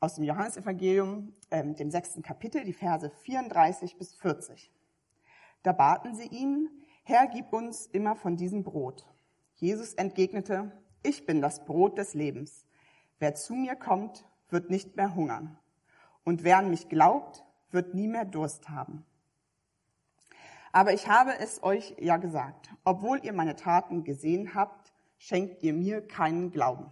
aus dem Johannesevangelium, ähm, dem sechsten Kapitel, die Verse 34 bis 40. Da baten sie ihn, Herr, gib uns immer von diesem Brot. Jesus entgegnete, ich bin das Brot des Lebens. Wer zu mir kommt, wird nicht mehr hungern. Und wer an mich glaubt, wird nie mehr Durst haben. Aber ich habe es euch ja gesagt, obwohl ihr meine Taten gesehen habt, schenkt ihr mir keinen Glauben.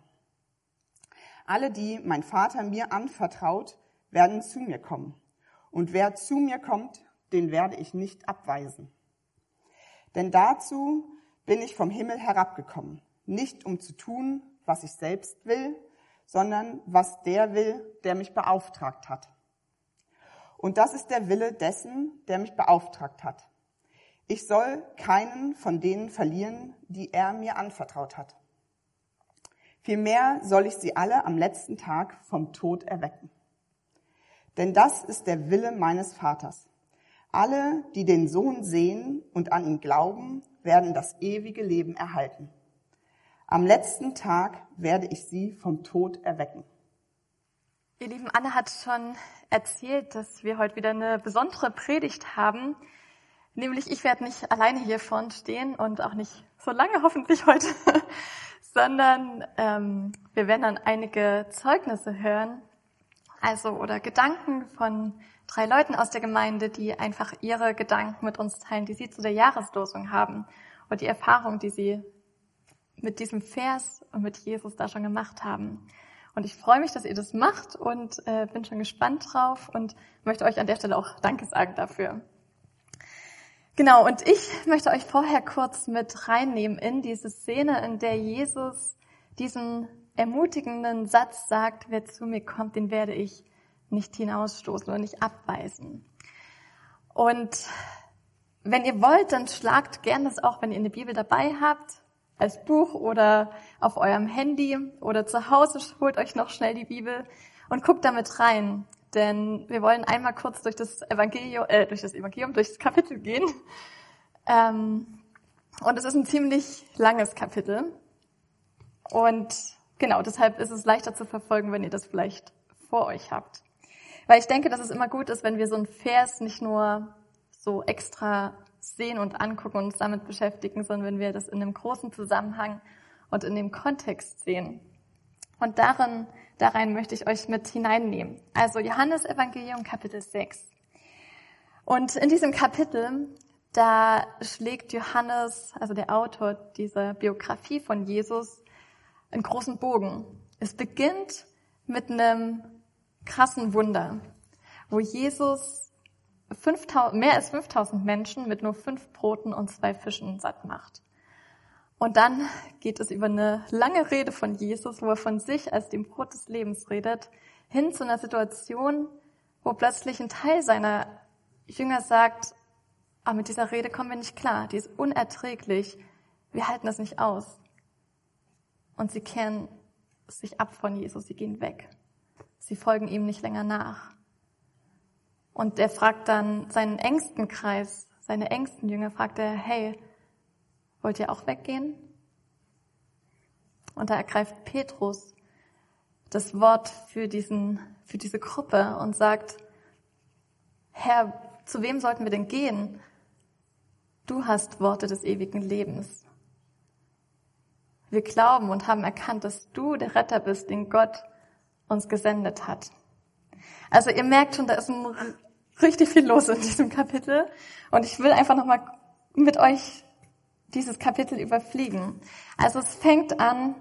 Alle, die mein Vater mir anvertraut, werden zu mir kommen. Und wer zu mir kommt, den werde ich nicht abweisen. Denn dazu bin ich vom Himmel herabgekommen, nicht um zu tun, was ich selbst will, sondern was der will, der mich beauftragt hat. Und das ist der Wille dessen, der mich beauftragt hat. Ich soll keinen von denen verlieren, die er mir anvertraut hat. Vielmehr soll ich sie alle am letzten Tag vom Tod erwecken. Denn das ist der Wille meines Vaters. Alle, die den Sohn sehen und an ihn glauben, werden das ewige Leben erhalten. Am letzten Tag werde ich sie vom Tod erwecken. Ihr Lieben, Anne hat schon erzählt, dass wir heute wieder eine besondere Predigt haben. Nämlich, ich werde nicht alleine hier vorn stehen und auch nicht so lange hoffentlich heute, sondern ähm, wir werden dann einige Zeugnisse hören, also oder Gedanken von drei Leuten aus der Gemeinde, die einfach ihre Gedanken mit uns teilen, die sie zu der Jahreslosung haben und die Erfahrung, die sie mit diesem Vers und mit Jesus da schon gemacht haben. Und ich freue mich, dass ihr das macht und äh, bin schon gespannt drauf und möchte euch an der Stelle auch Danke sagen dafür. Genau, und ich möchte euch vorher kurz mit reinnehmen in diese Szene, in der Jesus diesen ermutigenden Satz sagt, wer zu mir kommt, den werde ich nicht hinausstoßen oder nicht abweisen. Und wenn ihr wollt, dann schlagt gern das auch, wenn ihr eine Bibel dabei habt, als Buch oder auf eurem Handy oder zu Hause, holt euch noch schnell die Bibel und guckt damit rein. Denn wir wollen einmal kurz durch das Evangelium, äh, durch das Evangelium, durch das Kapitel gehen. Ähm, und es ist ein ziemlich langes Kapitel. Und genau, deshalb ist es leichter zu verfolgen, wenn ihr das vielleicht vor euch habt. Weil ich denke, dass es immer gut ist, wenn wir so einen Vers nicht nur so extra sehen und angucken und uns damit beschäftigen, sondern wenn wir das in einem großen Zusammenhang und in dem Kontext sehen. Und darin, darein möchte ich euch mit hineinnehmen. Also Johannes Evangelium Kapitel 6. Und in diesem Kapitel, da schlägt Johannes, also der Autor dieser Biografie von Jesus, einen großen Bogen. Es beginnt mit einem krassen Wunder, wo Jesus 5000, mehr als 5000 Menschen mit nur fünf Broten und zwei Fischen satt macht. Und dann geht es über eine lange Rede von Jesus, wo er von sich als dem Brot des Lebens redet, hin zu einer Situation, wo plötzlich ein Teil seiner Jünger sagt, aber ah, mit dieser Rede kommen wir nicht klar, die ist unerträglich, wir halten das nicht aus. Und sie kehren sich ab von Jesus, sie gehen weg. Sie folgen ihm nicht länger nach. Und er fragt dann seinen engsten Kreis, seine engsten Jünger, fragt er, hey, wollt ihr auch weggehen? Und da ergreift Petrus das Wort für diesen, für diese Gruppe und sagt, Herr, zu wem sollten wir denn gehen? Du hast Worte des ewigen Lebens. Wir glauben und haben erkannt, dass du der Retter bist, den Gott uns gesendet hat. Also ihr merkt schon, da ist richtig viel los in diesem Kapitel. Und ich will einfach nochmal mit euch dieses Kapitel überfliegen. Also es fängt an,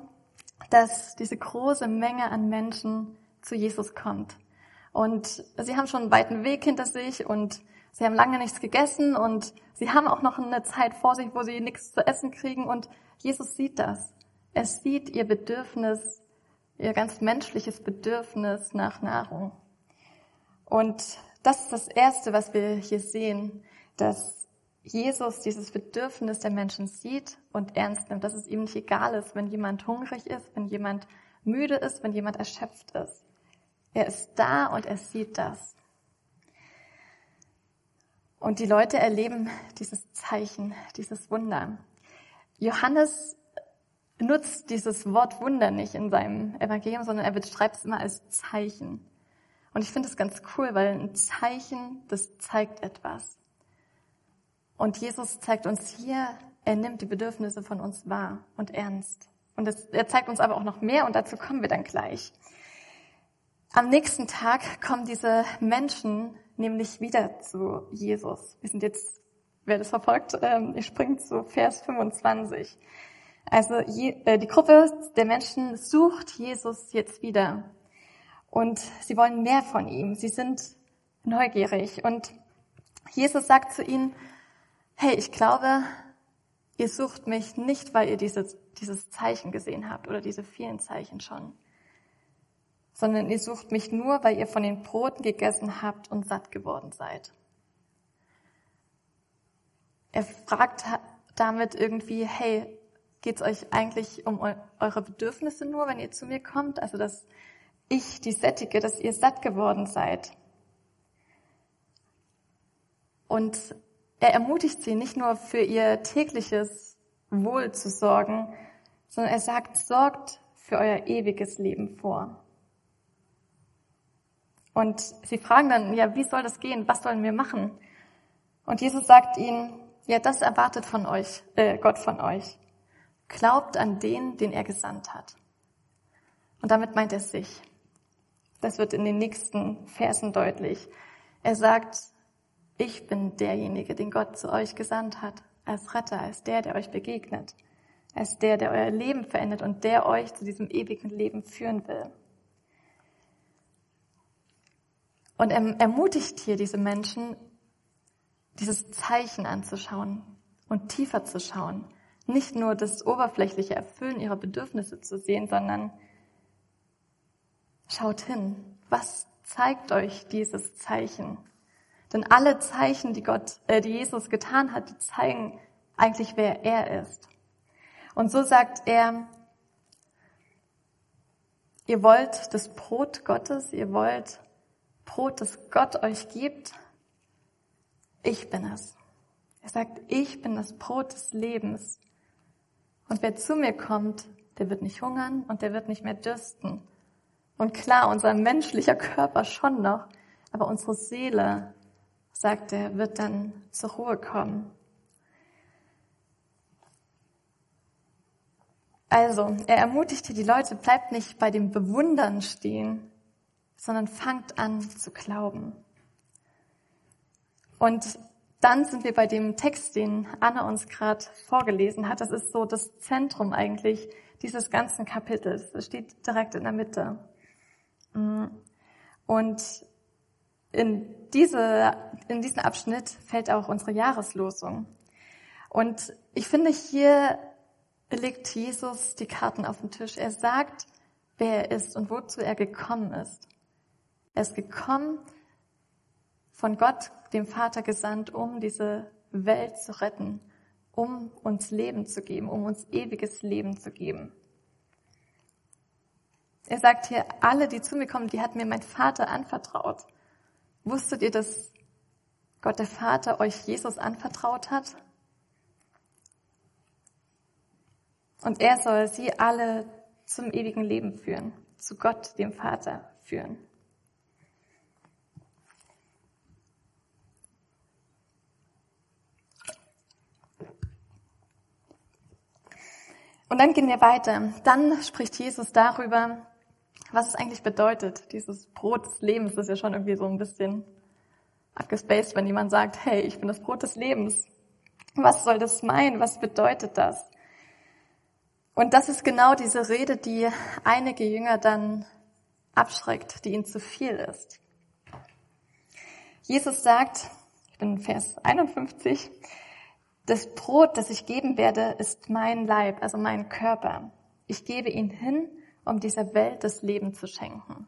dass diese große Menge an Menschen zu Jesus kommt. Und sie haben schon einen weiten Weg hinter sich und sie haben lange nichts gegessen und sie haben auch noch eine Zeit vor sich, wo sie nichts zu essen kriegen und Jesus sieht das. Er sieht ihr Bedürfnis, ihr ganz menschliches Bedürfnis nach Nahrung. Und das ist das Erste, was wir hier sehen, dass Jesus dieses Bedürfnis der Menschen sieht und ernst nimmt, dass es ihm nicht egal ist, wenn jemand hungrig ist, wenn jemand müde ist, wenn jemand erschöpft ist. Er ist da und er sieht das. Und die Leute erleben dieses Zeichen, dieses Wunder. Johannes nutzt dieses Wort Wunder nicht in seinem Evangelium, sondern er beschreibt es immer als Zeichen. Und ich finde es ganz cool, weil ein Zeichen, das zeigt etwas. Und Jesus zeigt uns hier, er nimmt die Bedürfnisse von uns wahr und ernst. Und das, er zeigt uns aber auch noch mehr und dazu kommen wir dann gleich. Am nächsten Tag kommen diese Menschen nämlich wieder zu Jesus. Wir sind jetzt, wer das verfolgt, ähm, ich springe zu Vers 25. Also äh, die Gruppe der Menschen sucht Jesus jetzt wieder und sie wollen mehr von ihm. Sie sind neugierig und Jesus sagt zu ihnen, hey, ich glaube, ihr sucht mich nicht, weil ihr dieses, dieses Zeichen gesehen habt oder diese vielen Zeichen schon, sondern ihr sucht mich nur, weil ihr von den Broten gegessen habt und satt geworden seid. Er fragt damit irgendwie, hey, geht es euch eigentlich um eure Bedürfnisse nur, wenn ihr zu mir kommt? Also, dass ich die sättige, dass ihr satt geworden seid. Und er ermutigt sie nicht nur für ihr tägliches Wohl zu sorgen, sondern er sagt, sorgt für euer ewiges Leben vor. Und sie fragen dann, ja, wie soll das gehen? Was sollen wir machen? Und Jesus sagt ihnen, ja, das erwartet von euch, äh, Gott von euch. Glaubt an den, den er gesandt hat. Und damit meint er sich. Das wird in den nächsten Versen deutlich. Er sagt, ich bin derjenige, den Gott zu euch gesandt hat, als Retter, als der, der euch begegnet, als der, der euer Leben verändert und der euch zu diesem ewigen Leben führen will. Und er ermutigt hier diese Menschen, dieses Zeichen anzuschauen und tiefer zu schauen, nicht nur das oberflächliche Erfüllen ihrer Bedürfnisse zu sehen, sondern schaut hin, was zeigt euch dieses Zeichen? Denn alle Zeichen, die Gott, äh, die Jesus getan hat, die zeigen eigentlich, wer er ist. Und so sagt er, ihr wollt das Brot Gottes, ihr wollt Brot, das Gott euch gibt. Ich bin es. Er sagt, ich bin das Brot des Lebens. Und wer zu mir kommt, der wird nicht hungern und der wird nicht mehr dürsten. Und klar, unser menschlicher Körper schon noch, aber unsere Seele, sagt er, wird dann zur Ruhe kommen. Also, er ermutigte die Leute, bleibt nicht bei dem Bewundern stehen, sondern fangt an zu glauben. Und dann sind wir bei dem Text, den Anna uns gerade vorgelesen hat. Das ist so das Zentrum eigentlich dieses ganzen Kapitels. Das steht direkt in der Mitte. Mm. Und in, diese, in diesen Abschnitt fällt auch unsere Jahreslosung. Und ich finde, hier legt Jesus die Karten auf den Tisch. Er sagt, wer er ist und wozu er gekommen ist. Er ist gekommen, von Gott, dem Vater, gesandt, um diese Welt zu retten, um uns Leben zu geben, um uns ewiges Leben zu geben. Er sagt hier, alle, die zu mir kommen, die hat mir mein Vater anvertraut. Wusstet ihr, dass Gott der Vater euch Jesus anvertraut hat? Und er soll sie alle zum ewigen Leben führen, zu Gott, dem Vater, führen. Und dann gehen wir weiter. Dann spricht Jesus darüber, was es eigentlich bedeutet. Dieses Brot des Lebens ist ja schon irgendwie so ein bisschen abgespaced, wenn jemand sagt, hey, ich bin das Brot des Lebens. Was soll das meinen? Was bedeutet das? Und das ist genau diese Rede, die einige Jünger dann abschreckt, die ihnen zu viel ist. Jesus sagt, ich bin Vers 51, das Brot, das ich geben werde, ist mein Leib, also mein Körper. Ich gebe ihn hin, um dieser Welt das Leben zu schenken.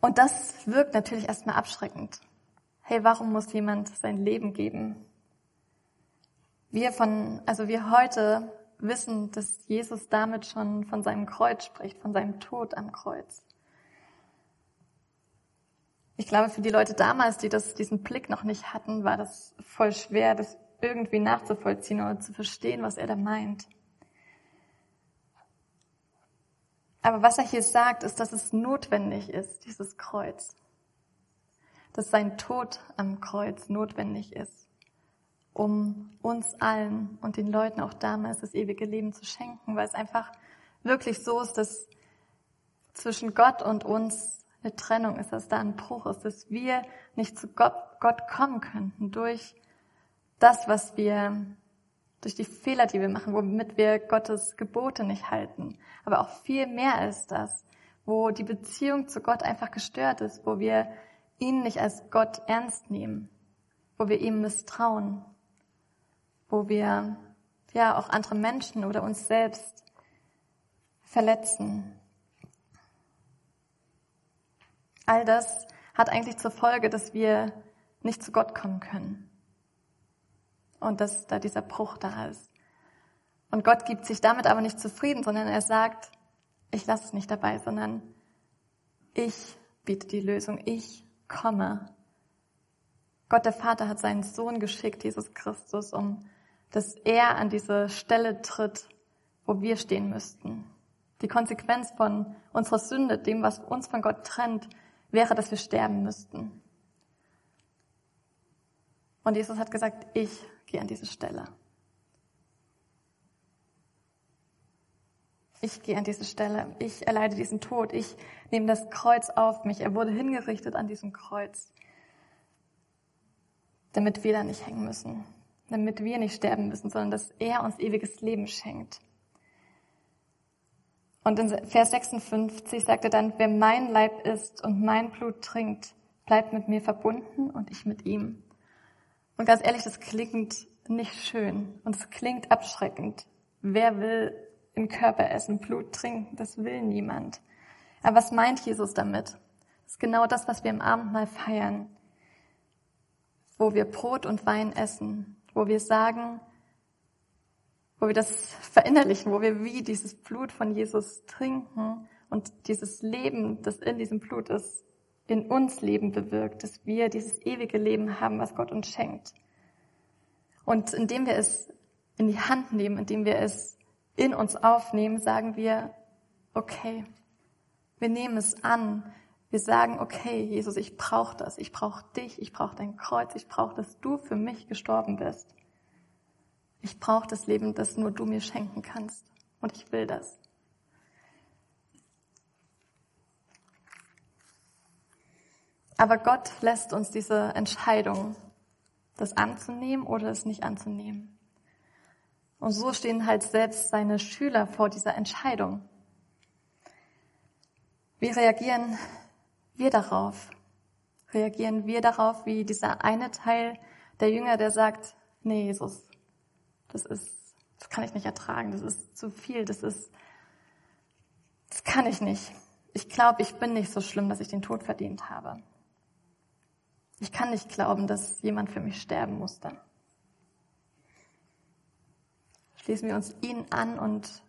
Und das wirkt natürlich erstmal abschreckend. Hey, warum muss jemand sein Leben geben? Wir von, also wir heute wissen, dass Jesus damit schon von seinem Kreuz spricht, von seinem Tod am Kreuz. Ich glaube, für die Leute damals, die das, diesen Blick noch nicht hatten, war das voll schwer, das irgendwie nachzuvollziehen oder zu verstehen, was er da meint. Aber was er hier sagt, ist, dass es notwendig ist, dieses Kreuz. Dass sein Tod am Kreuz notwendig ist, um uns allen und den Leuten auch damals das ewige Leben zu schenken, weil es einfach wirklich so ist, dass zwischen Gott und uns eine Trennung ist, dass da ein Bruch ist, dass wir nicht zu Gott, Gott kommen könnten durch das, was wir, durch die Fehler, die wir machen, womit wir Gottes Gebote nicht halten. Aber auch viel mehr ist das, wo die Beziehung zu Gott einfach gestört ist, wo wir ihn nicht als Gott ernst nehmen, wo wir ihm misstrauen, wo wir ja auch andere Menschen oder uns selbst verletzen. All das hat eigentlich zur Folge, dass wir nicht zu Gott kommen können. Und dass da dieser Bruch da ist. Und Gott gibt sich damit aber nicht zufrieden, sondern er sagt, ich lasse es nicht dabei, sondern ich biete die Lösung, ich komme. Gott der Vater hat seinen Sohn geschickt, Jesus Christus, um dass er an diese Stelle tritt, wo wir stehen müssten. Die Konsequenz von unserer Sünde, dem, was uns von Gott trennt, wäre, dass wir sterben müssten. Und Jesus hat gesagt, ich gehe an diese Stelle. Ich gehe an diese Stelle. Ich erleide diesen Tod. Ich nehme das Kreuz auf mich. Er wurde hingerichtet an diesem Kreuz, damit wir da nicht hängen müssen, damit wir nicht sterben müssen, sondern dass er uns ewiges Leben schenkt. Und in Vers 56 sagt er dann, wer mein Leib isst und mein Blut trinkt, bleibt mit mir verbunden und ich mit ihm. Und ganz ehrlich, das klingt nicht schön und es klingt abschreckend. Wer will im Körper essen, Blut trinken? Das will niemand. Aber was meint Jesus damit? Das ist genau das, was wir im Abendmahl feiern, wo wir Brot und Wein essen, wo wir sagen, wo wir das verinnerlichen, wo wir wie dieses Blut von Jesus trinken und dieses Leben, das in diesem Blut ist, in uns Leben bewirkt, dass wir dieses ewige Leben haben, was Gott uns schenkt. Und indem wir es in die Hand nehmen, indem wir es in uns aufnehmen, sagen wir, okay, wir nehmen es an. Wir sagen, okay, Jesus, ich brauche das, ich brauche dich, ich brauche dein Kreuz, ich brauche, dass du für mich gestorben bist. Ich brauche das Leben, das nur du mir schenken kannst. Und ich will das. Aber Gott lässt uns diese Entscheidung, das anzunehmen oder es nicht anzunehmen. Und so stehen halt selbst seine Schüler vor dieser Entscheidung. Wie reagieren wir darauf? Reagieren wir darauf wie dieser eine Teil der Jünger, der sagt, nee, Jesus, das ist, das kann ich nicht ertragen, das ist zu viel, das ist, das kann ich nicht. Ich glaube, ich bin nicht so schlimm, dass ich den Tod verdient habe. Ich kann nicht glauben, dass jemand für mich sterben musste. Schließen wir uns ihn an und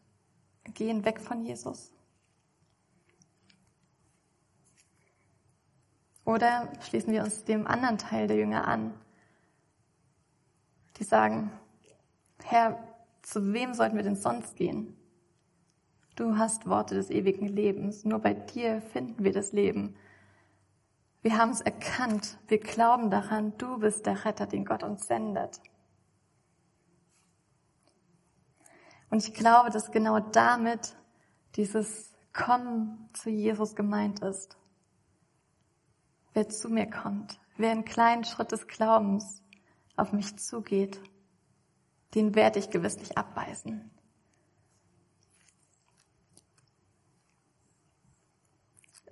gehen weg von Jesus? Oder schließen wir uns dem anderen Teil der Jünger an, die sagen, Herr, zu wem sollten wir denn sonst gehen? Du hast Worte des ewigen Lebens. Nur bei dir finden wir das Leben. Wir haben es erkannt. Wir glauben daran, du bist der Retter, den Gott uns sendet. Und ich glaube, dass genau damit dieses Kommen zu Jesus gemeint ist. Wer zu mir kommt, wer einen kleinen Schritt des Glaubens auf mich zugeht, den werde ich gewiss nicht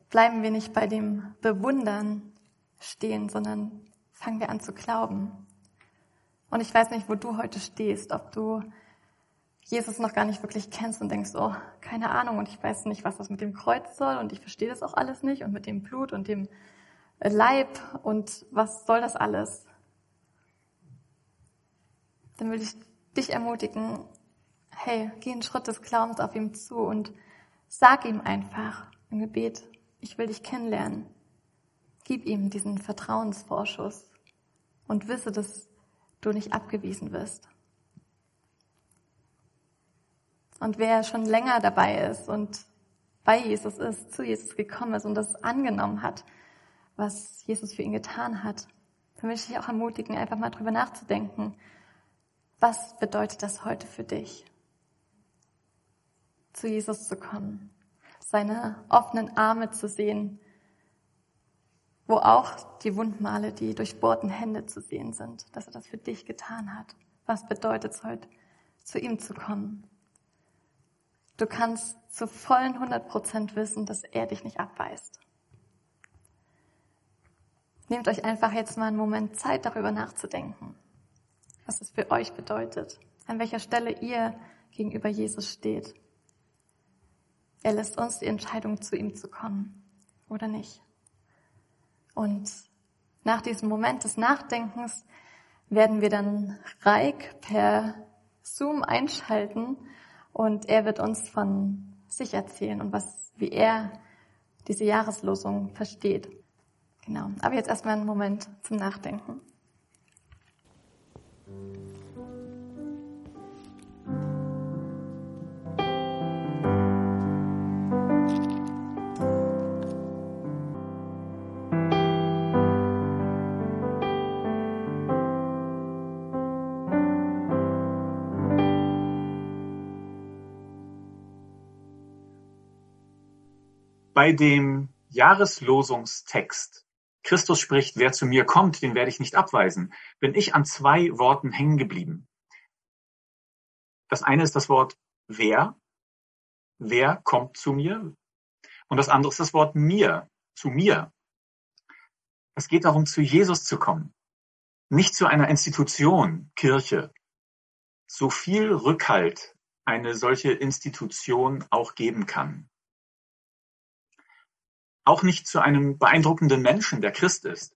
Bleiben wir nicht bei dem Bewundern stehen, sondern fangen wir an zu glauben. Und ich weiß nicht, wo du heute stehst, ob du Jesus noch gar nicht wirklich kennst und denkst, oh, keine Ahnung und ich weiß nicht, was das mit dem Kreuz soll und ich verstehe das auch alles nicht und mit dem Blut und dem Leib und was soll das alles? Dann will ich dich ermutigen, hey, geh einen Schritt des Glaubens auf ihm zu und sag ihm einfach im Gebet, ich will dich kennenlernen. Gib ihm diesen Vertrauensvorschuss und wisse, dass du nicht abgewiesen wirst. Und wer schon länger dabei ist und bei Jesus ist, zu Jesus gekommen ist und das angenommen hat, was Jesus für ihn getan hat, dann möchte ich auch ermutigen, einfach mal drüber nachzudenken. Was bedeutet das heute für dich? Zu Jesus zu kommen, seine offenen Arme zu sehen, wo auch die Wundmale, die durchbohrten Hände zu sehen sind, dass er das für dich getan hat. Was bedeutet es heute, zu ihm zu kommen? Du kannst zu vollen 100 Prozent wissen, dass er dich nicht abweist. Nehmt euch einfach jetzt mal einen Moment Zeit, darüber nachzudenken, was es für euch bedeutet, an welcher Stelle ihr gegenüber Jesus steht. Er lässt uns die Entscheidung, zu ihm zu kommen oder nicht. Und nach diesem Moment des Nachdenkens werden wir dann Reik per Zoom einschalten und er wird uns von sich erzählen und was, wie er diese Jahreslosung versteht. Genau. Aber jetzt erstmal einen Moment zum Nachdenken. Bei dem Jahreslosungstext Christus spricht, wer zu mir kommt, den werde ich nicht abweisen, bin ich an zwei Worten hängen geblieben. Das eine ist das Wort wer. Wer kommt zu mir? Und das andere ist das Wort mir, zu mir. Es geht darum, zu Jesus zu kommen. Nicht zu einer Institution, Kirche. So viel Rückhalt eine solche Institution auch geben kann auch nicht zu einem beeindruckenden Menschen, der Christ ist,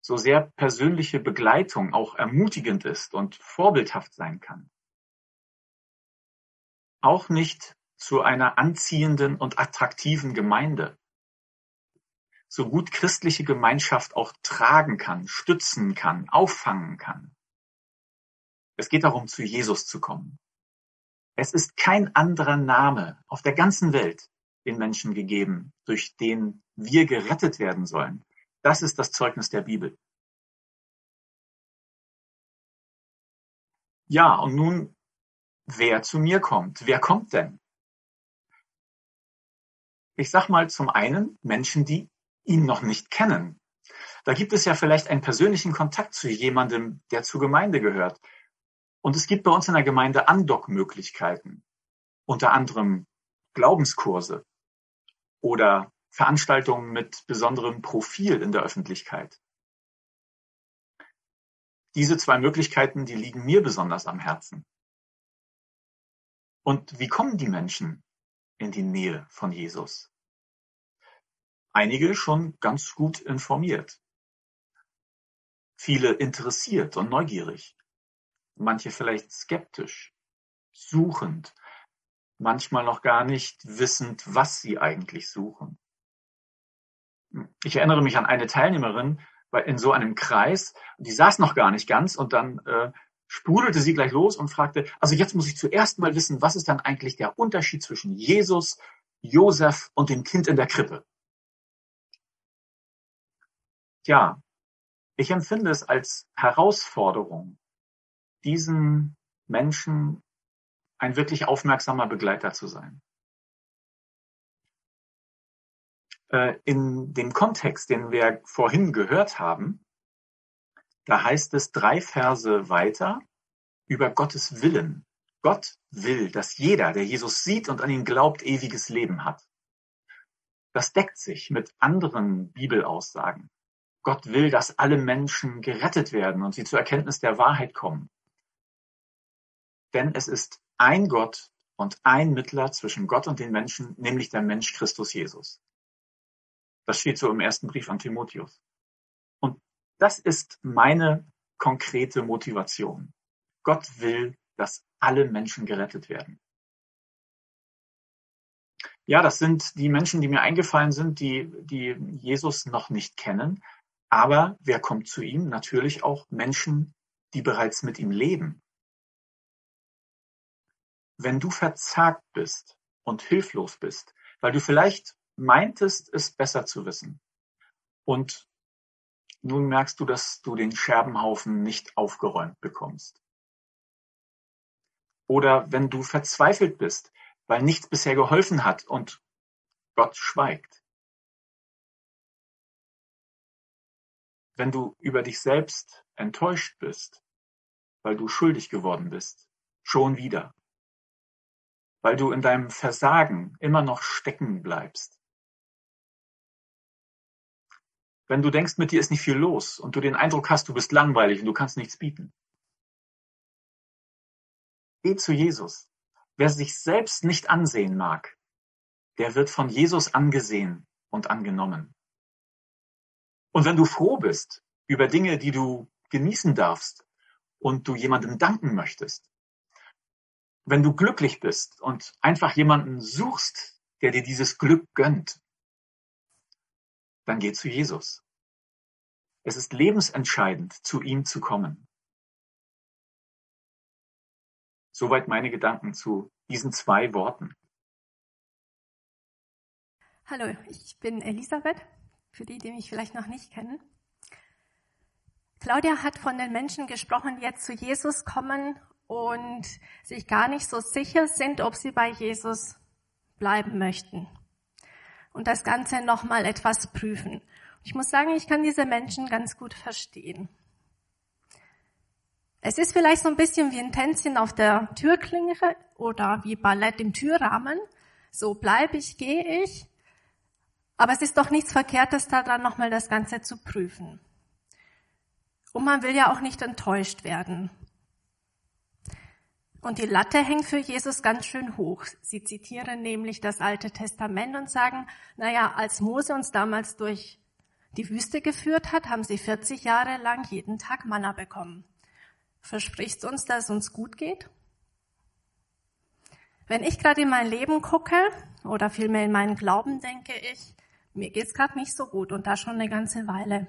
so sehr persönliche Begleitung auch ermutigend ist und vorbildhaft sein kann. Auch nicht zu einer anziehenden und attraktiven Gemeinde, so gut christliche Gemeinschaft auch tragen kann, stützen kann, auffangen kann. Es geht darum, zu Jesus zu kommen. Es ist kein anderer Name auf der ganzen Welt, den Menschen gegeben, durch den wir gerettet werden sollen. Das ist das Zeugnis der Bibel. Ja, und nun, wer zu mir kommt. Wer kommt denn? Ich sag mal zum einen Menschen, die ihn noch nicht kennen. Da gibt es ja vielleicht einen persönlichen Kontakt zu jemandem, der zur Gemeinde gehört. Und es gibt bei uns in der Gemeinde Andockmöglichkeiten. Unter anderem Glaubenskurse, oder Veranstaltungen mit besonderem Profil in der Öffentlichkeit. Diese zwei Möglichkeiten, die liegen mir besonders am Herzen. Und wie kommen die Menschen in die Nähe von Jesus? Einige schon ganz gut informiert. Viele interessiert und neugierig. Manche vielleicht skeptisch, suchend manchmal noch gar nicht wissend, was sie eigentlich suchen. Ich erinnere mich an eine Teilnehmerin in so einem Kreis, die saß noch gar nicht ganz und dann äh, sprudelte sie gleich los und fragte, also jetzt muss ich zuerst mal wissen, was ist dann eigentlich der Unterschied zwischen Jesus, Josef und dem Kind in der Krippe? Ja, ich empfinde es als Herausforderung, diesen Menschen ein wirklich aufmerksamer Begleiter zu sein. Äh, in dem Kontext, den wir vorhin gehört haben, da heißt es drei Verse weiter über Gottes Willen. Gott will, dass jeder, der Jesus sieht und an ihn glaubt, ewiges Leben hat. Das deckt sich mit anderen Bibelaussagen. Gott will, dass alle Menschen gerettet werden und sie zur Erkenntnis der Wahrheit kommen. Denn es ist ein Gott und ein Mittler zwischen Gott und den Menschen, nämlich der Mensch Christus Jesus. Das steht so im ersten Brief an Timotheus. Und das ist meine konkrete Motivation. Gott will, dass alle Menschen gerettet werden. Ja, das sind die Menschen, die mir eingefallen sind, die, die Jesus noch nicht kennen. Aber wer kommt zu ihm? Natürlich auch Menschen, die bereits mit ihm leben. Wenn du verzagt bist und hilflos bist, weil du vielleicht meintest, es besser zu wissen. Und nun merkst du, dass du den Scherbenhaufen nicht aufgeräumt bekommst. Oder wenn du verzweifelt bist, weil nichts bisher geholfen hat und Gott schweigt. Wenn du über dich selbst enttäuscht bist, weil du schuldig geworden bist, schon wieder. Weil du in deinem Versagen immer noch stecken bleibst. Wenn du denkst, mit dir ist nicht viel los und du den Eindruck hast, du bist langweilig und du kannst nichts bieten. Geh zu Jesus. Wer sich selbst nicht ansehen mag, der wird von Jesus angesehen und angenommen. Und wenn du froh bist über Dinge, die du genießen darfst und du jemandem danken möchtest, wenn du glücklich bist und einfach jemanden suchst, der dir dieses Glück gönnt, dann geh zu Jesus. Es ist lebensentscheidend, zu ihm zu kommen. Soweit meine Gedanken zu diesen zwei Worten. Hallo, ich bin Elisabeth, für die, die mich vielleicht noch nicht kennen. Claudia hat von den Menschen gesprochen, die jetzt zu Jesus kommen und sich gar nicht so sicher sind, ob sie bei Jesus bleiben möchten. Und das Ganze nochmal etwas prüfen. Ich muss sagen, ich kann diese Menschen ganz gut verstehen. Es ist vielleicht so ein bisschen wie ein Tänzchen auf der Türklinge oder wie Ballett im Türrahmen. So bleibe ich, gehe ich. Aber es ist doch nichts Verkehrtes daran, nochmal das Ganze zu prüfen. Und man will ja auch nicht enttäuscht werden. Und die Latte hängt für Jesus ganz schön hoch. Sie zitieren nämlich das Alte Testament und sagen, naja, als Mose uns damals durch die Wüste geführt hat, haben sie 40 Jahre lang jeden Tag Manna bekommen. Versprichst uns, dass es uns gut geht? Wenn ich gerade in mein Leben gucke oder vielmehr in meinen Glauben, denke ich, mir geht's gerade nicht so gut und da schon eine ganze Weile.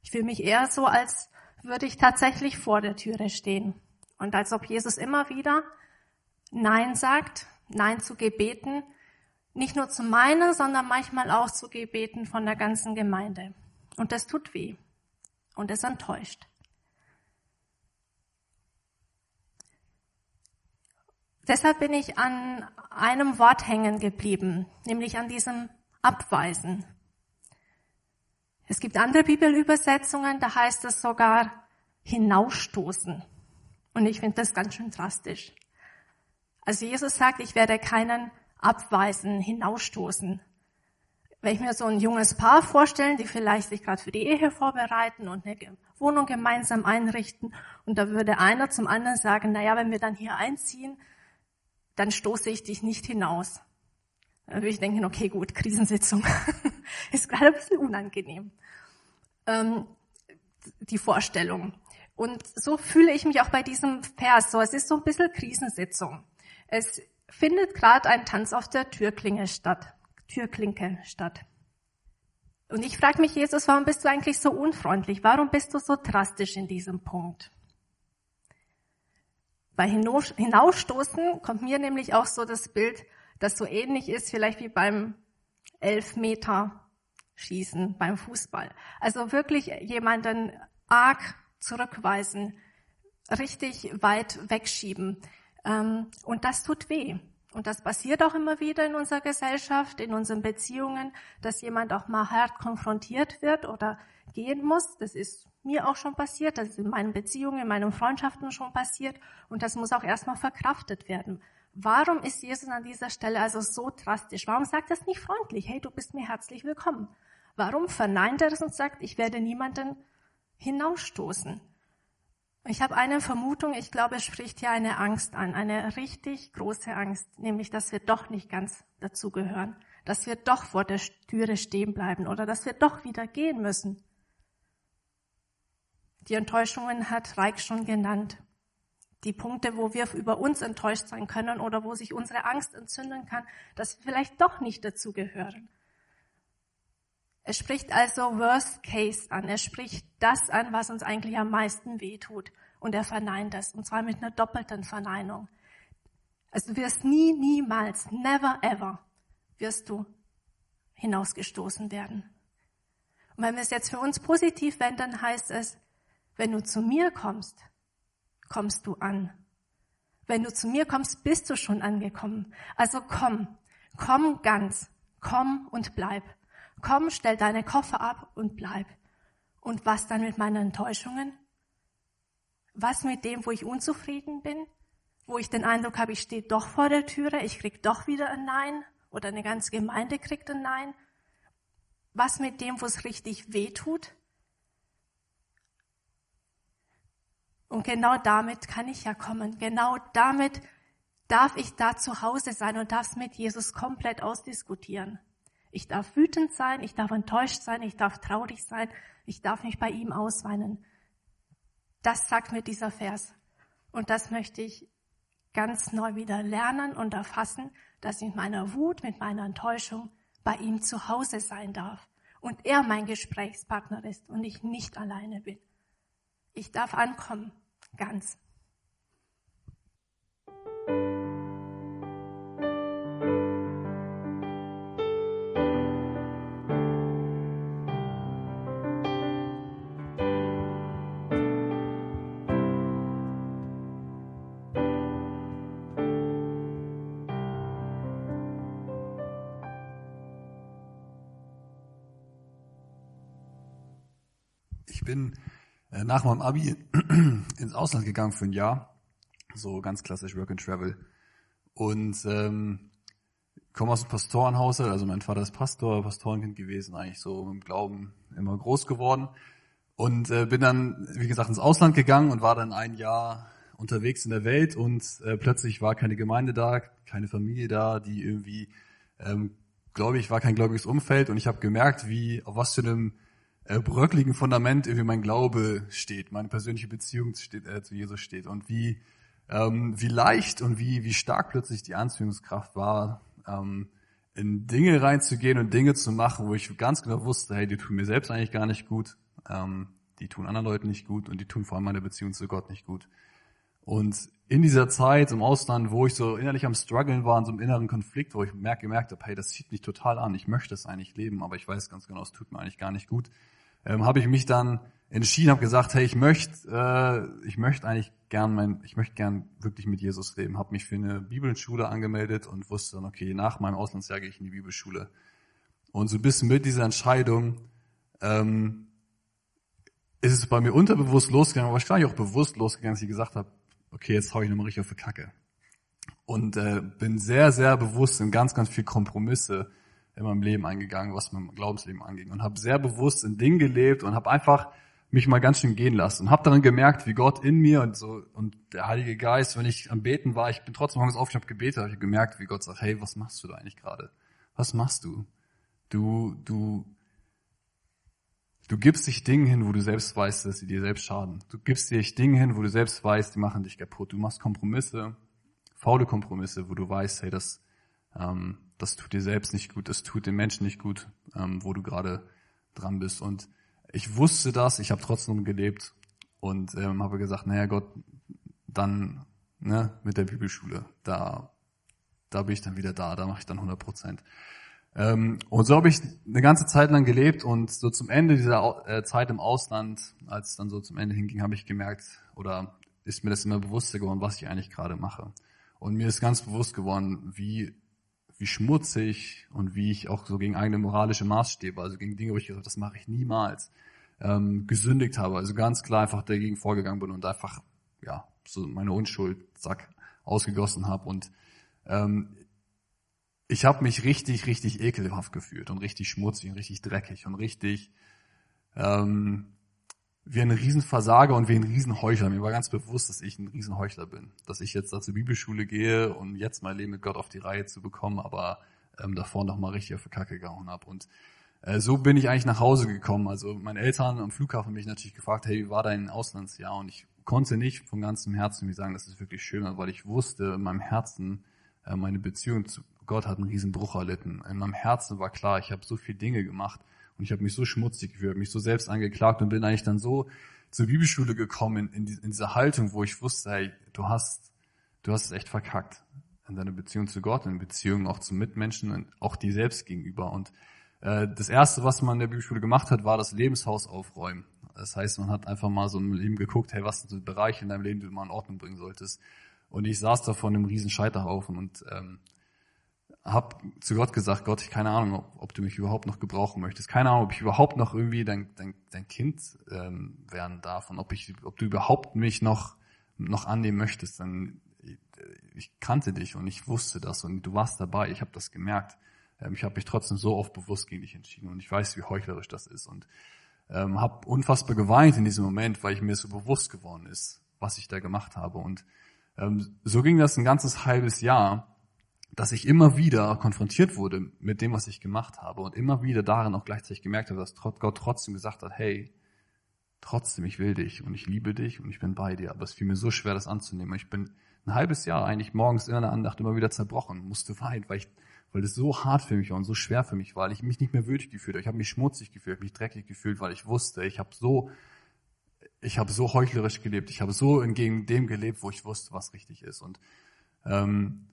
Ich fühle mich eher so, als würde ich tatsächlich vor der Türe stehen und als ob Jesus immer wieder Nein sagt, Nein zu Gebeten, nicht nur zu meinen, sondern manchmal auch zu Gebeten von der ganzen Gemeinde. Und das tut weh und es enttäuscht. Deshalb bin ich an einem Wort hängen geblieben, nämlich an diesem Abweisen. Es gibt andere Bibelübersetzungen, da heißt es sogar hinausstoßen. Und ich finde das ganz schön drastisch. Also Jesus sagt, ich werde keinen abweisen, hinausstoßen. Wenn ich mir so ein junges Paar vorstellen, die vielleicht sich gerade für die Ehe vorbereiten und eine Wohnung gemeinsam einrichten und da würde einer zum anderen sagen, na ja, wenn wir dann hier einziehen, dann stoße ich dich nicht hinaus. Dann würde ich denken, okay, gut, Krisensitzung. ist gerade ein bisschen unangenehm. Ähm, die Vorstellung. Und so fühle ich mich auch bei diesem Vers so. Es ist so ein bisschen Krisensitzung. Es findet gerade ein Tanz auf der Türklinge statt, Türklinke statt. Und ich frage mich, Jesus, warum bist du eigentlich so unfreundlich? Warum bist du so drastisch in diesem Punkt? Bei Hinausstoßen kommt mir nämlich auch so das Bild, das so ähnlich ist, vielleicht wie beim Elfmeter Schießen, beim Fußball. Also wirklich jemanden arg zurückweisen, richtig weit wegschieben. Ähm, und das tut weh. Und das passiert auch immer wieder in unserer Gesellschaft, in unseren Beziehungen, dass jemand auch mal hart konfrontiert wird oder gehen muss. Das ist mir auch schon passiert, das ist in meinen Beziehungen, in meinen Freundschaften schon passiert und das muss auch erstmal verkraftet werden. Warum ist Jesus an dieser Stelle also so drastisch? Warum sagt er es nicht freundlich? Hey, du bist mir herzlich willkommen. Warum verneint er es und sagt, ich werde niemanden hinausstoßen? Ich habe eine Vermutung, ich glaube, es spricht hier eine Angst an, eine richtig große Angst, nämlich, dass wir doch nicht ganz dazugehören, dass wir doch vor der Türe stehen bleiben oder dass wir doch wieder gehen müssen. Die Enttäuschungen hat Reich schon genannt. Die Punkte, wo wir über uns enttäuscht sein können oder wo sich unsere Angst entzünden kann, dass wir vielleicht doch nicht dazugehören. Es spricht also Worst Case an. Er spricht das an, was uns eigentlich am meisten wehtut. Und er verneint das. Und zwar mit einer doppelten Verneinung. Also du wirst nie, niemals, never ever wirst du hinausgestoßen werden. Und wenn wir es jetzt für uns positiv wenden, dann heißt es, wenn du zu mir kommst, kommst du an. Wenn du zu mir kommst, bist du schon angekommen. Also komm, komm ganz, komm und bleib. Komm, stell deine Koffer ab und bleib. Und was dann mit meinen Enttäuschungen? Was mit dem, wo ich unzufrieden bin? Wo ich den Eindruck habe, ich stehe doch vor der Türe, ich krieg doch wieder ein Nein oder eine ganze Gemeinde kriegt ein Nein? Was mit dem, wo es richtig weh tut? Und genau damit kann ich ja kommen. Genau damit darf ich da zu Hause sein und darf es mit Jesus komplett ausdiskutieren. Ich darf wütend sein, ich darf enttäuscht sein, ich darf traurig sein, ich darf mich bei ihm ausweinen. Das sagt mir dieser Vers. Und das möchte ich ganz neu wieder lernen und erfassen, dass ich mit meiner Wut, mit meiner Enttäuschung bei ihm zu Hause sein darf. Und er mein Gesprächspartner ist und ich nicht alleine bin. Ich darf ankommen, ganz. Bin äh, nach meinem Abi ins Ausland gegangen für ein Jahr, so ganz klassisch Work and Travel. Und ähm, komme aus dem Pastorenhaushalt, also mein Vater ist Pastor, Pastorenkind gewesen, eigentlich so im Glauben immer groß geworden. Und äh, bin dann, wie gesagt, ins Ausland gegangen und war dann ein Jahr unterwegs in der Welt und äh, plötzlich war keine Gemeinde da, keine Familie da, die irgendwie, ähm, glaube ich, war kein gläubiges Umfeld und ich habe gemerkt, wie auf was für einem äh, bröckligen Fundament irgendwie mein Glaube steht, meine persönliche Beziehung steht, äh, zu Jesus steht und wie ähm, wie leicht und wie wie stark plötzlich die Anziehungskraft war, ähm, in Dinge reinzugehen und Dinge zu machen, wo ich ganz genau wusste, hey, die tun mir selbst eigentlich gar nicht gut, ähm, die tun anderen Leuten nicht gut und die tun vor allem meine Beziehung zu Gott nicht gut. Und in dieser Zeit im Ausland, wo ich so innerlich am struggeln war, in so einem inneren Konflikt, wo ich merk, gemerkt habe, hey, das zieht mich total an, ich möchte es eigentlich leben, aber ich weiß ganz genau, es tut mir eigentlich gar nicht gut, ähm, habe ich mich dann entschieden, habe gesagt, hey, ich möchte, äh, ich möchte eigentlich gern mein, ich möchte gern wirklich mit Jesus leben, habe mich für eine Bibelschule angemeldet und wusste dann, okay, nach meinem Auslandsjahr gehe ich in die Bibelschule. Und so bis mit dieser Entscheidung ähm, ist es bei mir unterbewusst losgegangen, aber wahrscheinlich auch bewusst losgegangen, dass ich gesagt habe, okay, jetzt hau ich nochmal richtig auf die Kacke. Und äh, bin sehr, sehr bewusst in ganz, ganz viel Kompromisse in meinem Leben eingegangen, was mein Glaubensleben anging. Und habe sehr bewusst in Dingen gelebt und habe einfach mich mal ganz schön gehen lassen. Und habe daran gemerkt, wie Gott in mir und so und der Heilige Geist, wenn ich am Beten war, ich bin trotzdem morgens auf, ich habe gebetet, habe ich gemerkt, wie Gott sagt, hey, was machst du da eigentlich gerade? Was machst du? Du, du, du gibst dich Dingen hin, wo du selbst weißt, dass sie dir selbst schaden. Du gibst dich Dinge hin, wo du selbst weißt, die machen dich kaputt. Du machst Kompromisse, faule Kompromisse, wo du weißt, hey, das, ähm, das tut dir selbst nicht gut, das tut den Menschen nicht gut, ähm, wo du gerade dran bist. Und ich wusste das, ich habe trotzdem gelebt und ähm, habe gesagt, naja Gott, dann ne, mit der Bibelschule, da, da bin ich dann wieder da, da mache ich dann 100 Prozent. Ähm, und so habe ich eine ganze Zeit lang gelebt und so zum Ende dieser äh, Zeit im Ausland, als es dann so zum Ende hinging, habe ich gemerkt oder ist mir das immer bewusster geworden, was ich eigentlich gerade mache. Und mir ist ganz bewusst geworden, wie wie schmutzig und wie ich auch so gegen eigene moralische Maßstäbe, also gegen Dinge, wo ich gesagt das mache ich niemals, ähm, gesündigt habe. Also ganz klar einfach dagegen vorgegangen bin und einfach, ja, so meine Unschuld, zack, ausgegossen habe. Und ähm, ich habe mich richtig, richtig ekelhaft gefühlt und richtig schmutzig und richtig dreckig und richtig ähm, wie ein Riesenversager und wie ein Riesenheuchler. Mir war ganz bewusst, dass ich ein Riesenheuchler bin. Dass ich jetzt da zur Bibelschule gehe, um jetzt mein Leben mit Gott auf die Reihe zu bekommen, aber ähm, davor noch mal richtig auf die Kacke gehauen habe. Und äh, so bin ich eigentlich nach Hause gekommen. Also meine Eltern am Flughafen mich natürlich gefragt, hey, wie war dein Auslandsjahr? Und ich konnte nicht von ganzem Herzen mir sagen, dass es wirklich schön weil ich wusste in meinem Herzen, äh, meine Beziehung zu Gott hat einen Riesen erlitten. In meinem Herzen war klar, ich habe so viele Dinge gemacht, und ich habe mich so schmutzig gefühlt, mich so selbst angeklagt und bin eigentlich dann so zur Bibelschule gekommen in, in, dieser Haltung, wo ich wusste, hey, du hast, du hast es echt verkackt. in deiner Beziehung zu Gott, in Beziehung auch zu Mitmenschen und auch dir selbst gegenüber. Und äh, das erste, was man in der Bibelschule gemacht hat, war das Lebenshaus aufräumen. Das heißt, man hat einfach mal so im Leben geguckt, hey, was sind so Bereiche in deinem Leben, die du mal in Ordnung bringen solltest. Und ich saß da vor einem riesen Scheiterhaufen und ähm, habe zu Gott gesagt, Gott, ich keine Ahnung, ob, ob, du mich überhaupt noch gebrauchen möchtest. Keine Ahnung, ob ich überhaupt noch irgendwie dein, dein, dein Kind ähm, werden darf und ob ich, ob du überhaupt mich noch noch annehmen möchtest. Dann ich kannte dich und ich wusste das und du warst dabei. Ich habe das gemerkt. Ähm, ich habe mich trotzdem so oft bewusst gegen dich entschieden und ich weiß, wie heuchlerisch das ist und ähm, habe unfassbar geweint in diesem Moment, weil ich mir so bewusst geworden ist, was ich da gemacht habe und ähm, so ging das ein ganzes halbes Jahr dass ich immer wieder konfrontiert wurde mit dem, was ich gemacht habe und immer wieder darin auch gleichzeitig gemerkt habe, dass Gott trotzdem gesagt hat, hey, trotzdem, ich will dich und ich liebe dich und ich bin bei dir. Aber es fiel mir so schwer, das anzunehmen. Ich bin ein halbes Jahr eigentlich morgens in der Andacht immer wieder zerbrochen, musste weinen, weil ich, weil es so hart für mich war und so schwer für mich war, weil ich mich nicht mehr würdig gefühlt habe. Ich habe mich schmutzig gefühlt, mich dreckig gefühlt, weil ich wusste, ich habe so, ich habe so heuchlerisch gelebt, ich habe so entgegen dem gelebt, wo ich wusste, was richtig ist. Und ähm,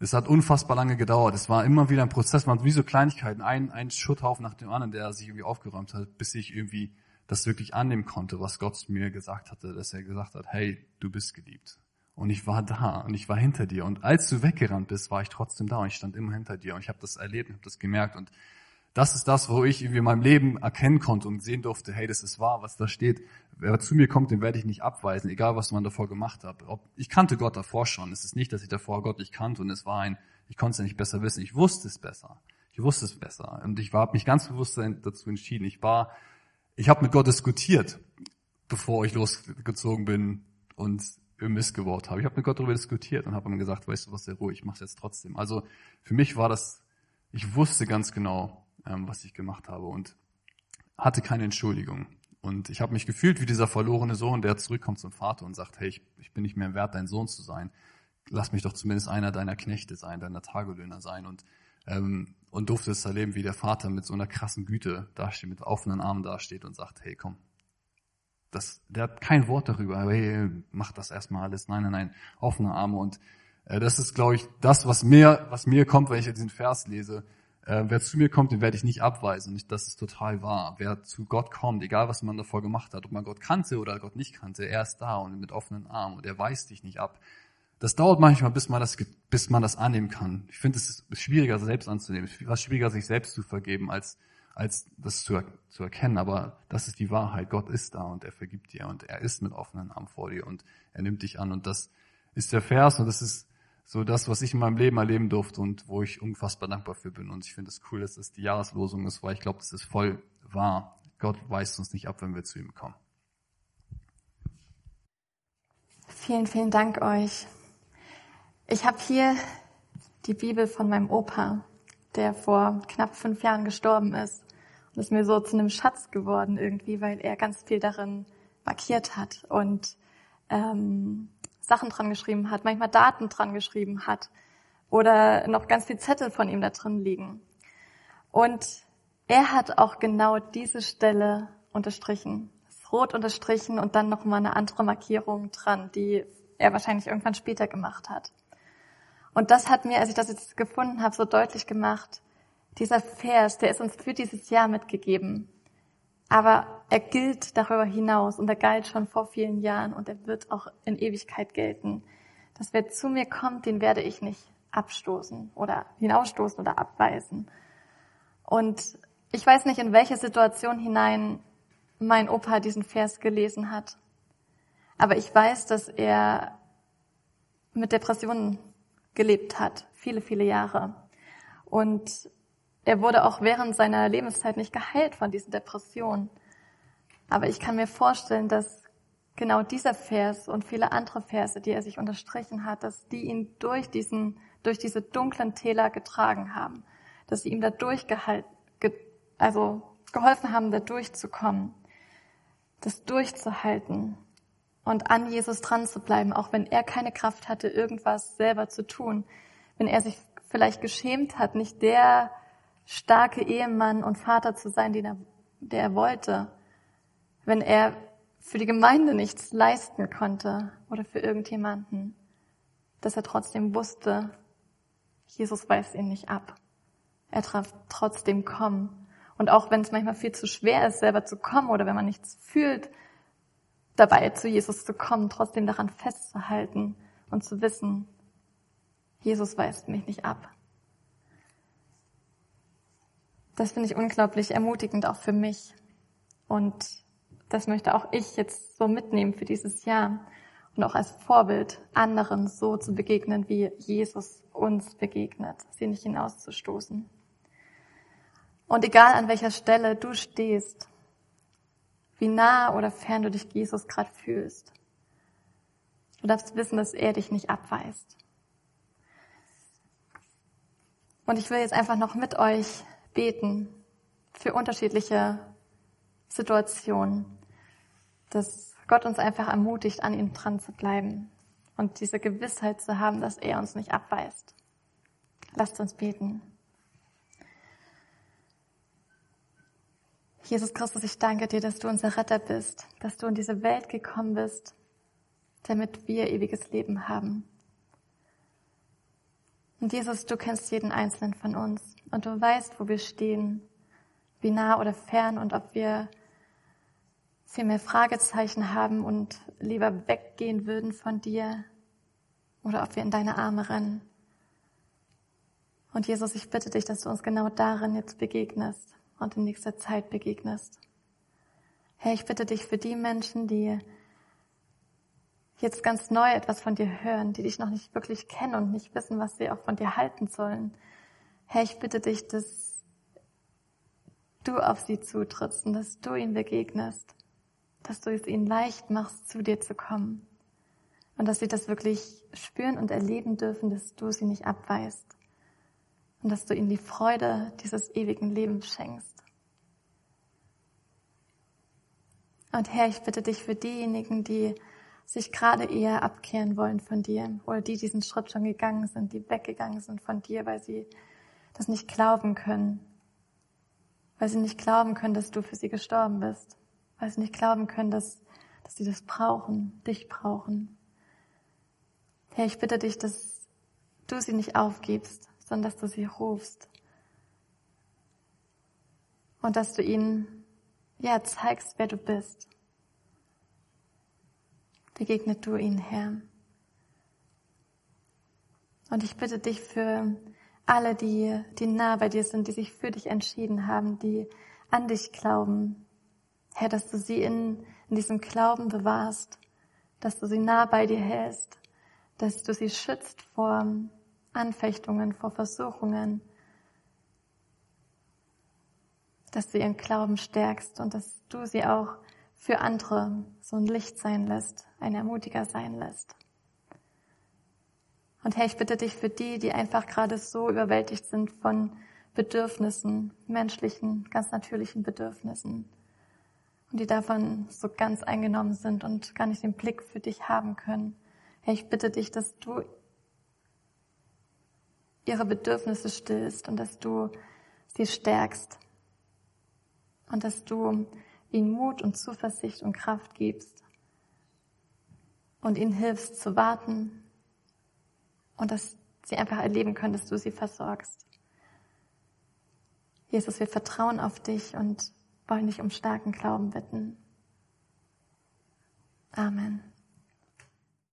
es hat unfassbar lange gedauert. Es war immer wieder ein Prozess, man wie so Kleinigkeiten, ein, ein Schutthaufen nach dem anderen, der sich irgendwie aufgeräumt hat, bis ich irgendwie das wirklich annehmen konnte, was Gott mir gesagt hatte, dass er gesagt hat, hey, du bist geliebt. Und ich war da und ich war hinter dir. Und als du weggerannt bist, war ich trotzdem da und ich stand immer hinter dir und ich habe das erlebt und habe das gemerkt. Und das ist das, wo ich irgendwie in meinem Leben erkennen konnte und sehen durfte, hey, das ist wahr, was da steht. Wer zu mir kommt, den werde ich nicht abweisen, egal was man davor gemacht hat. ich kannte Gott davor schon. Es ist nicht, dass ich davor Gott nicht kannte und es war ein, ich konnte es ja nicht besser wissen. Ich wusste es besser. Ich wusste es besser. Und ich habe mich ganz bewusst dazu entschieden. Ich war, ich habe mit Gott diskutiert, bevor ich losgezogen bin und Mist gebaut habe. Ich habe mit Gott darüber diskutiert und habe ihm gesagt, weißt du was, sehr ruhig, ich mache es jetzt trotzdem. Also für mich war das, ich wusste ganz genau, ähm, was ich gemacht habe und hatte keine Entschuldigung. Und ich habe mich gefühlt wie dieser verlorene Sohn, der zurückkommt zum Vater und sagt, hey, ich, ich bin nicht mehr wert, dein Sohn zu sein. Lass mich doch zumindest einer deiner Knechte sein, deiner Tagelöhner sein. Und, ähm, und durfte es erleben, wie der Vater mit so einer krassen Güte dasteht, mit offenen Armen dasteht und sagt, hey, komm, das, der hat kein Wort darüber, hey, mach das erstmal alles. Nein, nein, nein, offene Arme. Und äh, das ist, glaube ich, das, was mir, was mir kommt, wenn ich diesen Vers lese, äh, wer zu mir kommt, den werde ich nicht abweisen. Und das ist total wahr. Wer zu Gott kommt, egal was man davor gemacht hat, ob man Gott kannte oder Gott nicht kannte, er ist da und mit offenen Armen und er weist dich nicht ab. Das dauert manchmal, bis man das, bis man das annehmen kann. Ich finde, es ist schwieriger, selbst anzunehmen. Es ist schwieriger, sich selbst zu vergeben, als, als das zu, zu erkennen. Aber das ist die Wahrheit. Gott ist da und er vergibt dir und er ist mit offenen Armen vor dir und er nimmt dich an. Und das ist der Vers und das ist so das, was ich in meinem Leben erleben durfte und wo ich unfassbar dankbar für bin. Und ich finde es cool, dass das die Jahreslosung ist, weil ich glaube, das ist voll wahr. Gott weist uns nicht ab, wenn wir zu ihm kommen. Vielen, vielen Dank euch. Ich habe hier die Bibel von meinem Opa, der vor knapp fünf Jahren gestorben ist. Und ist mir so zu einem Schatz geworden irgendwie, weil er ganz viel darin markiert hat. Und ähm, Sachen dran geschrieben hat, manchmal Daten dran geschrieben hat oder noch ganz viel Zettel von ihm da drin liegen. Und er hat auch genau diese Stelle unterstrichen. Rot unterstrichen und dann nochmal eine andere Markierung dran, die er wahrscheinlich irgendwann später gemacht hat. Und das hat mir, als ich das jetzt gefunden habe, so deutlich gemacht, dieser Vers, der ist uns für dieses Jahr mitgegeben. Aber er gilt darüber hinaus und er galt schon vor vielen Jahren und er wird auch in Ewigkeit gelten. Dass wer zu mir kommt, den werde ich nicht abstoßen oder hinausstoßen oder abweisen. Und ich weiß nicht, in welche Situation hinein mein Opa diesen Vers gelesen hat. Aber ich weiß, dass er mit Depressionen gelebt hat, viele, viele Jahre. Und er wurde auch während seiner Lebenszeit nicht geheilt von diesen Depressionen. Aber ich kann mir vorstellen, dass genau dieser Vers und viele andere Verse, die er sich unterstrichen hat, dass die ihn durch diesen, durch diese dunklen Täler getragen haben, dass sie ihm da durchgehalten, also geholfen haben, da durchzukommen, das durchzuhalten und an Jesus dran zu bleiben, auch wenn er keine Kraft hatte, irgendwas selber zu tun, wenn er sich vielleicht geschämt hat, nicht der starke Ehemann und Vater zu sein, den er, der er wollte, wenn er für die Gemeinde nichts leisten konnte oder für irgendjemanden, dass er trotzdem wusste, Jesus weist ihn nicht ab. Er darf trotzdem kommen. Und auch wenn es manchmal viel zu schwer ist, selber zu kommen oder wenn man nichts fühlt, dabei zu Jesus zu kommen, trotzdem daran festzuhalten und zu wissen, Jesus weist mich nicht ab. Das finde ich unglaublich ermutigend auch für mich. Und das möchte auch ich jetzt so mitnehmen für dieses Jahr und auch als Vorbild anderen so zu begegnen, wie Jesus uns begegnet, sie nicht hinauszustoßen. Und egal an welcher Stelle du stehst, wie nah oder fern du dich Jesus gerade fühlst, du darfst wissen, dass er dich nicht abweist. Und ich will jetzt einfach noch mit euch beten für unterschiedliche Situationen, dass Gott uns einfach ermutigt, an ihm dran zu bleiben und diese Gewissheit zu haben, dass er uns nicht abweist. Lasst uns beten. Jesus Christus, ich danke dir, dass du unser Retter bist, dass du in diese Welt gekommen bist, damit wir ewiges Leben haben. Und Jesus, du kennst jeden einzelnen von uns und du weißt, wo wir stehen, wie nah oder fern und ob wir viel mehr Fragezeichen haben und lieber weggehen würden von dir oder ob wir in deine Arme rennen. Und Jesus, ich bitte dich, dass du uns genau darin jetzt begegnest und in nächster Zeit begegnest. Herr, ich bitte dich für die Menschen, die jetzt ganz neu etwas von dir hören, die dich noch nicht wirklich kennen und nicht wissen, was sie auch von dir halten sollen. Herr, ich bitte dich, dass du auf sie zutrittst und dass du ihnen begegnest, dass du es ihnen leicht machst, zu dir zu kommen. Und dass sie das wirklich spüren und erleben dürfen, dass du sie nicht abweist. Und dass du ihnen die Freude dieses ewigen Lebens schenkst. Und Herr, ich bitte dich für diejenigen, die sich gerade eher abkehren wollen von dir. Oder die diesen Schritt schon gegangen sind, die weggegangen sind von dir, weil sie das nicht glauben können, weil sie nicht glauben können, dass du für sie gestorben bist, weil sie nicht glauben können, dass, dass sie das brauchen, dich brauchen. Herr, ich bitte dich, dass du sie nicht aufgibst, sondern dass du sie rufst. Und dass du ihnen, ja, zeigst, wer du bist. Begegnet du ihnen, Herr. Und ich bitte dich für alle, die, die nah bei dir sind, die sich für dich entschieden haben, die an dich glauben. Herr, dass du sie in, in diesem Glauben bewahrst, dass du sie nah bei dir hältst, dass du sie schützt vor Anfechtungen, vor Versuchungen, dass du ihren Glauben stärkst und dass du sie auch für andere so ein Licht sein lässt, ein Ermutiger sein lässt. Und Herr, ich bitte dich für die, die einfach gerade so überwältigt sind von Bedürfnissen, menschlichen, ganz natürlichen Bedürfnissen und die davon so ganz eingenommen sind und gar nicht den Blick für dich haben können. Herr, ich bitte dich, dass du ihre Bedürfnisse stillst und dass du sie stärkst und dass du ihnen Mut und Zuversicht und Kraft gibst und ihnen hilfst zu warten und dass sie einfach erleben können, dass du sie versorgst. Jesus, wir vertrauen auf dich und wollen dich um starken Glauben bitten. Amen.